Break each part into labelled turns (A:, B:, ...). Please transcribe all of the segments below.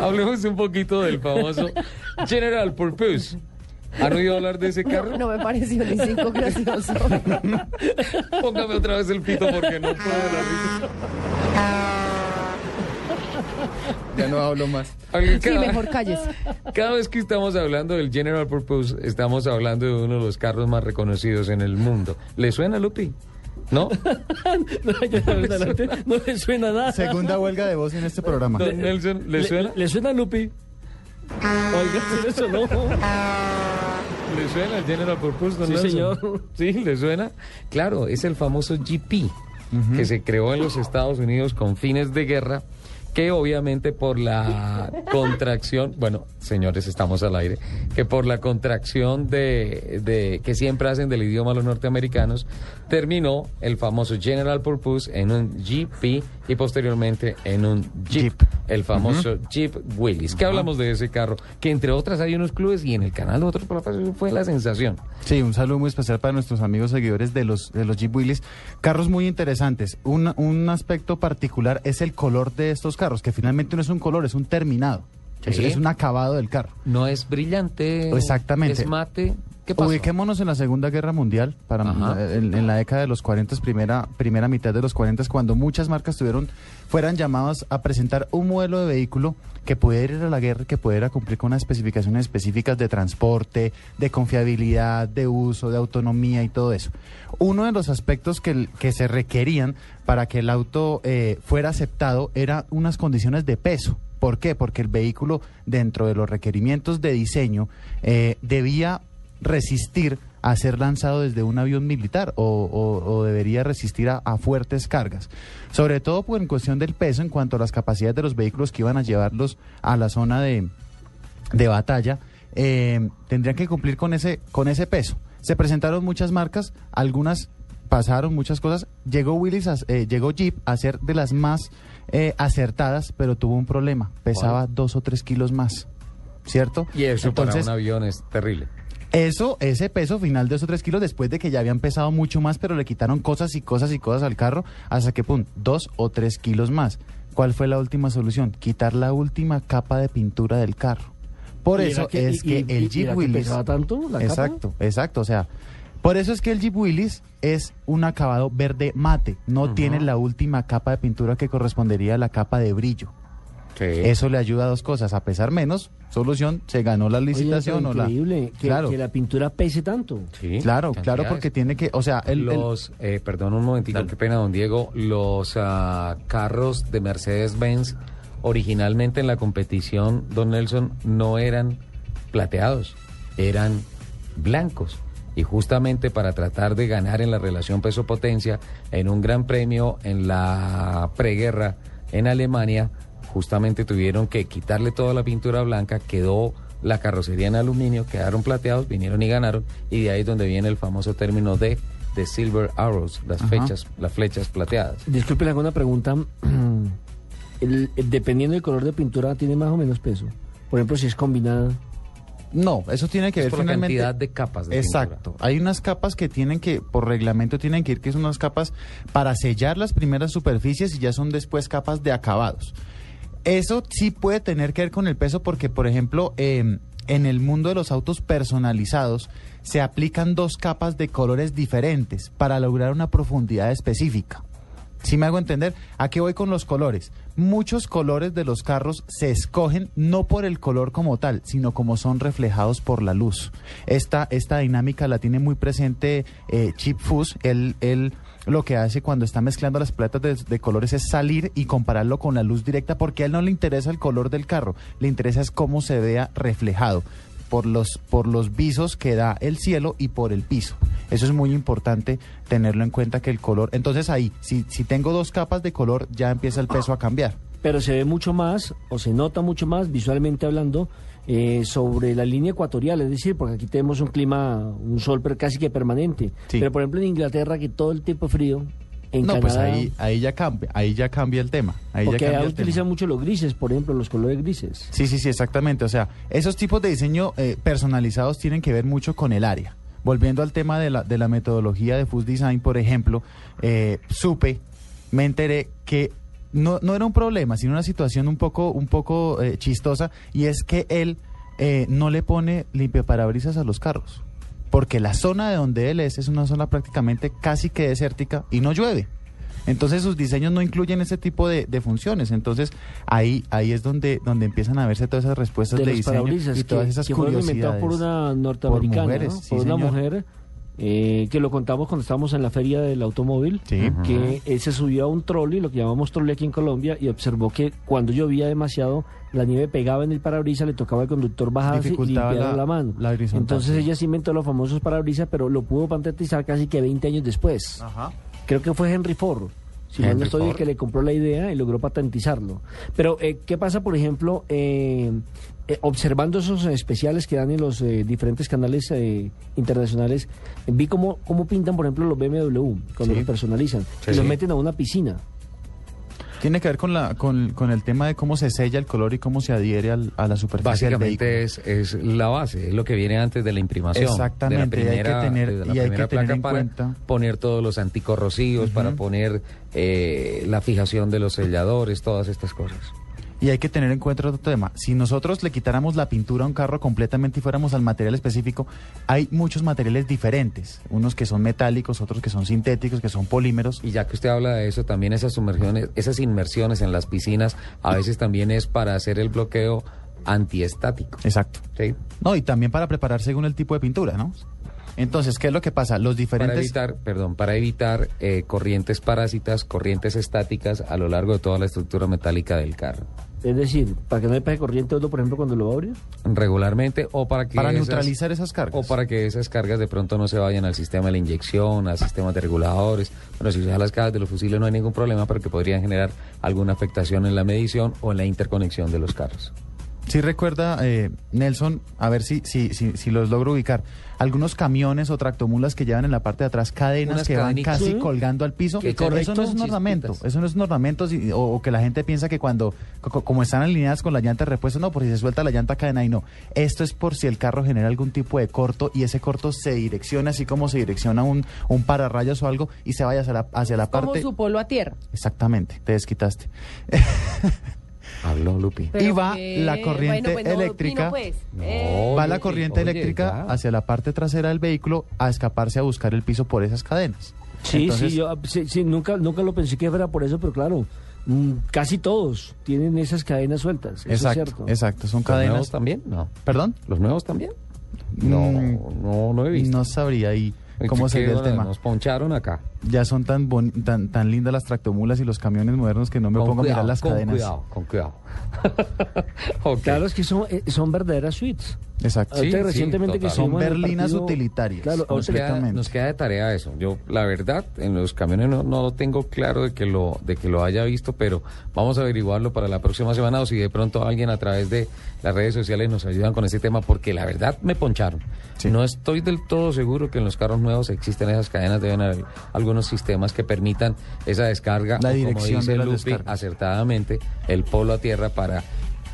A: Hablemos un poquito del famoso General Purpose. ¿Han oído hablar de ese carro?
B: No me pareció ni cinco gracioso.
A: Póngame otra vez el pito porque no puedo la risa.
C: Ya no hablo más.
A: Alguien
B: Sí,
A: cada-
B: mejor calles.
A: Cada vez que estamos hablando del General Purpose, estamos hablando de uno de los carros más reconocidos en el mundo. ¿Le suena, Lupi? ¿No?
D: No, ya, adelante, no le suena nada.
C: Segunda huelga de voz en este programa.
A: Don Nelson, ¿le
D: Le-
A: suena?
D: ¿Le suena Lupi? Oiga, sí le sonó.
A: ¿Le suena el General Purpose, don
D: Sí,
A: Nelson?
D: señor.
A: Sí, ¿le suena? Claro, es el famoso GP, que se creó en los Estados Unidos con fines de guerra, que obviamente por la contracción, bueno, señores, estamos al aire, que por la contracción de, de- que siempre hacen del idioma los norteamericanos, terminó el famoso General Purpose en un GP y posteriormente en un Jeep,
C: Jeep.
A: el famoso Jeep Willys. ¿Qué hablamos de ese carro? Que entre otras hay unos clubes y en el canal de otros fue la sensación.
C: Sí, un saludo muy especial para nuestros amigos seguidores de los, de los Jeep Willys. Carros muy interesantes. Un, un aspecto particular es el color de estos carros, que finalmente no es un color, es un terminado. Es, es un acabado del carro.
A: No es brillante.
C: Exactamente.
A: Es mate. ¿Qué pasó?
C: Ubiquémonos en la Segunda Guerra Mundial, para en, en la década de los 40, primera, primera mitad de los 40, cuando muchas marcas tuvieron, fueran llamadas a presentar un modelo de vehículo que pudiera ir a la guerra, que pudiera cumplir con unas especificaciones específicas de transporte, de confiabilidad, de uso, de autonomía y todo eso. Uno de los aspectos que, que se requerían para que el auto eh, fuera aceptado era unas condiciones de peso. ¿Por qué? Porque el vehículo, dentro de los requerimientos de diseño, eh, debía resistir a ser lanzado desde un avión militar o, o- o debería resistir a, a fuertes cargas. Sobre todo pues, en cuestión del peso en cuanto a las capacidades de los vehículos que iban a llevarlos a la zona de, de batalla, eh, tendrían que cumplir con ese, con ese peso. Se presentaron muchas marcas, algunas pasaron muchas cosas. Llegó Willis, a- eh, llegó Jeep a ser de las más eh, acertadas, pero tuvo un problema. Pesaba dos o tres kilos más, ¿cierto?
A: Y eso
C: Entonces,
A: para un avión es terrible.
C: Eso, ese peso final de esos tres kilos, después de que ya habían pesado mucho más, pero le quitaron cosas y cosas y cosas al carro, hasta que, pum, dos o tres kilos más. ¿Cuál fue la última solución? Quitar la última capa de pintura del carro. Por
D: ¿Y
C: eso
D: que-
C: es
D: y-
C: que
D: y-
C: el
D: y
C: Jeep
D: que
C: Willys...
D: pesaba tanto la capa?
C: exacto, exacto, o sea... Por eso es que el Jeep Willys es un acabado verde mate, no tiene la última capa de pintura que correspondería a la capa de brillo. Eso le ayuda a dos cosas, a pesar menos, solución, se ganó la
D: Oye,
C: licitación
D: pero
C: o la...
D: increíble que,
C: Claro.
D: que la pintura pese tanto.
A: Sí,
C: Claro, claro, porque tiene que, o sea, el, el-
A: los, eh, perdón un momentito, qué pena, don Diego. Los ah, carros de Mercedes-Benz originalmente en la competición, don Nelson, no eran plateados, eran blancos. Y justamente para tratar de ganar en la relación peso-potencia, en un gran premio en la preguerra en Alemania, justamente tuvieron que quitarle toda la pintura blanca, quedó la carrocería en aluminio, quedaron plateados, vinieron y ganaron, y de ahí es donde viene el famoso término de, de Silver Arrows, las,
C: Ajá.
A: fechas, las flechas plateadas.
D: Disculpe, le hago una pregunta. El- el- dependiendo del color de pintura, tiene más o menos peso. Por ejemplo, si es combinada.
C: no, eso tiene que
A: Es
C: ver
A: por la cantidad de capas de
C: Exacto. Hay unas capas que tienen que, por reglamento, tienen que ir, que son unas capas para sellar las primeras superficies y ya son después capas de acabados. Eso sí puede tener que ver con el peso porque, por ejemplo, eh, en el mundo de los autos personalizados se aplican dos capas de colores diferentes para lograr una profundidad específica. Si me hago entender, ¿a qué voy con los colores? Muchos colores de los carros se escogen no por el color como tal, sino como son reflejados por la luz. Esta, esta dinámica la tiene muy presente eh, Chip Foose. Él, él lo que hace cuando está mezclando las paletas de, de colores es salir y compararlo con la luz directa porque a él no le interesa el color del carro, le interesa es cómo se vea reflejado. por los, por los visos que da el cielo y por el piso. Eso es muy importante tenerlo en cuenta que el color, entonces ahí, si, si tengo dos capas de color, ya empieza el peso a cambiar.
D: Pero se ve mucho más, o se nota mucho más, visualmente hablando, eh, sobre la línea ecuatorial, es decir, porque aquí tenemos un clima, un sol per- casi que permanente.
C: Sí.
D: Pero por ejemplo en Inglaterra, que todo el tiempo frío, en
C: no,
D: Canadá,
C: pues ahí, ahí ya cambia, ahí ya cambia el tema. Ahí ya
D: porque
C: el tema.
D: utilizan mucho los grises, por ejemplo, los colores grises.
C: Sí, sí, sí, exactamente. O sea, esos tipos de diseño eh, personalizados tienen que ver mucho con el área. Volviendo al tema de la, de la metodología de Food Design, por ejemplo, eh, supe, me enteré que no, no era un problema, sino una situación un poco, un poco eh, chistosa, y es que él eh, no le pone limpiaparabrisas a los carros, porque la zona de donde él es es una zona prácticamente casi que desértica y no llueve. Entonces sus diseños no incluyen ese tipo de, de funciones. Entonces ahí ahí es donde donde empiezan a verse todas esas respuestas de,
D: de
C: diseño y todas esas
D: que
C: curiosidades.
D: por una norteamericana,
C: mujeres,
D: ¿no?
C: sí,
D: por una
C: señor.
D: mujer eh, que lo contamos cuando estábamos en la feria del automóvil,
C: Sí.
D: que él se subió a un trolley, lo que llamamos trolley aquí en Colombia, y observó que cuando llovía demasiado, la nieve pegaba en el parabrisas, le tocaba al conductor bajarse y la,
C: la-
D: mano.
C: la
D: Entonces ella sí inventó los famosos parabrisas, pero lo pudo patentizar casi que 20 años después.
C: Ajá.
D: Creo que fue Henry Ford. Si mal no estoy, el que le compró la idea y logró patentizarlo. Pero, eh, ¿qué pasa, por ejemplo, eh, eh, observando esos especiales que dan en los eh, diferentes canales eh, internacionales? vi cómo, cómo pintan, por ejemplo, los BMW cuando
C: Sí.
D: los personalizan.
A: Sí.
D: Y los meten a una piscina.
C: Tiene que ver con la con, con el tema de cómo se sella el color y cómo se adhiere al- a la superficie del.
A: Básicamente es, es la base, es lo que viene antes de la imprimación.
C: Exactamente,
A: de la
C: hay que
A: primera,
C: tener-
A: la
C: y hay que
A: primera
C: tener en cuenta-
A: poner todos los anticorrosivos, para poner eh, la fijación de los selladores, todas estas cosas.
C: Y hay que tener en cuenta otro tema. Si nosotros le quitáramos la pintura a un carro completamente y fuéramos al material específico, hay muchos materiales diferentes. Unos que son metálicos, otros que son sintéticos, que son polímeros.
A: Y ya que usted habla de eso, también esas sumergiones, esas inmersiones en las piscinas, a veces también es para hacer el bloqueo antiestático.
C: Exacto.
A: ¿sí?
C: No, y también para preparar según el tipo de pintura, ¿no? Entonces, ¿qué es lo que pasa? Los
A: Para
C: diferentes...
A: evitar, perdón, para evitar eh, corrientes parásitas, corrientes estáticas a lo largo de toda la estructura metálica del carro.
D: Es decir, para que no le pegue corriente uno, por ejemplo, cuando lo va a abrir.
A: regularmente o para que
C: Para
A: esas-
C: neutralizar esas cargas.
A: o para que esas cargas de pronto no se vayan al sistema de la inyección, al sistema de reguladores. Bueno, si usa las cajas de los fusiles no hay ningún problema, pero que podrían generar alguna afectación en la medición o en la interconexión de los carros.
C: Sí recuerda, eh, Nelson, a ver si, si, si, si los logro ubicar, algunos camiones o tractomulas que llevan en la parte de atrás cadenas
A: Unas
C: que van casi
D: Sí.
C: colgando al piso. Eso no es un ornamento,
A: chispitas.
C: eso no es un ornamento si- o, o que la gente piensa que cuando, co- como están alineadas con la llanta de repuesto, no, por si se suelta la llanta cadena y no. Esto es por si el carro genera algún tipo de corto y ese corto se direcciona así como se direcciona un, un pararrayos o algo y se vaya hacia la, hacia la
B: Como
C: parte...
B: su polo a tierra.
C: Exactamente, te desquitaste.
A: Habló Lupi.
C: Y va
B: que-
C: la corriente
B: bueno, pues no,
C: eléctrica.
B: Pino, pues.
A: No.
B: Eh,
C: Va la corriente
A: oye,
C: eléctrica
A: ya.
C: hacia la parte trasera del vehículo a escaparse a buscar el piso por esas cadenas.
D: Sí,
C: Entonces,
D: sí, yo sí, sí, nunca, nunca lo pensé que fuera por eso, pero claro, mm, casi todos tienen esas cadenas sueltas. Eso
C: Exacto,
D: es cierto.
C: exacto, son
A: ¿Los nuevos
C: cadenas.
A: también? No.
C: ¿Perdón?
A: ¿Los nuevos también? No,
C: Mm,
A: no, no he visto.
C: No sabría ahí cómo
A: que,
C: sería el tema.
A: Nos poncharon acá.
C: Ya son tan, boni- tan tan lindas las tractomulas y los camiones modernos que no me
A: con
C: pongo
A: cuidado,
C: a mirar las
A: con
C: cadenas.
A: cuidado, con cuidado. Ok.
D: Claro, es que son, eh, son verdaderas suites.
C: Exacto.
A: Sí, sí,
D: recientemente que.
C: Son berlinas
D: partido-
C: utilitarias.
D: Claro,
A: Nos queda,
C: Completamente.
A: nos queda de tarea eso. Yo, la verdad, en los camiones no, no lo tengo claro de que lo, de que lo haya visto, pero vamos a averiguarlo para la próxima semana o si de pronto alguien a través de las redes sociales nos ayudan con ese tema, porque la verdad me poncharon.
C: Sí.
A: No estoy del todo seguro que en los carros nuevos existen esas cadenas, deben haber algunos sistemas que permitan esa descarga,
C: La
A: o
C: dirección
A: como dice
C: de las
A: Lupi, acertadamente, el polo a tierra para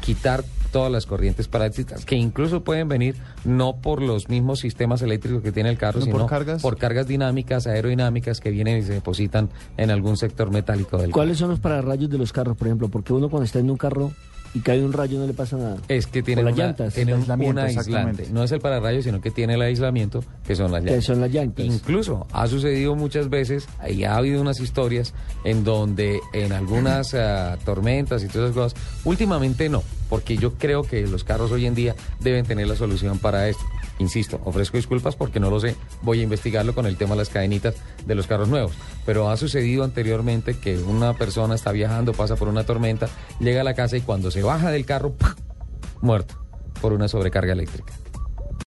A: quitar todas las corrientes parásitas que incluso pueden venir no por los mismos sistemas eléctricos que tiene el carro,
C: ¿No
A: sino
C: por cargas?
A: por cargas dinámicas, aerodinámicas que vienen y se depositan en algún sector metálico del
D: ¿Cuáles son los pararrayos de los carros, por ejemplo? Porque uno cuando está en un carro y cae un rayo no le pasa nada.
A: Es que tiene
D: las llantas.
A: tiene un, aislante. No es el pararrayos, sino que tiene el aislamiento, que son las
D: Que
A: llantas.
D: son las llantas.
A: Incluso ha sucedido muchas veces, y ha habido unas historias en donde en algunas ah, tormentas y todas esas cosas, últimamente no, porque yo creo que los carros hoy en día deben tener la solución para esto. Insisto, ofrezco disculpas porque no lo sé, voy a investigarlo con el tema de las cadenitas de los carros nuevos, pero ha sucedido anteriormente que una persona está viajando, pasa por una tormenta, llega a la casa y cuando se baja del carro, muerto por una sobrecarga eléctrica.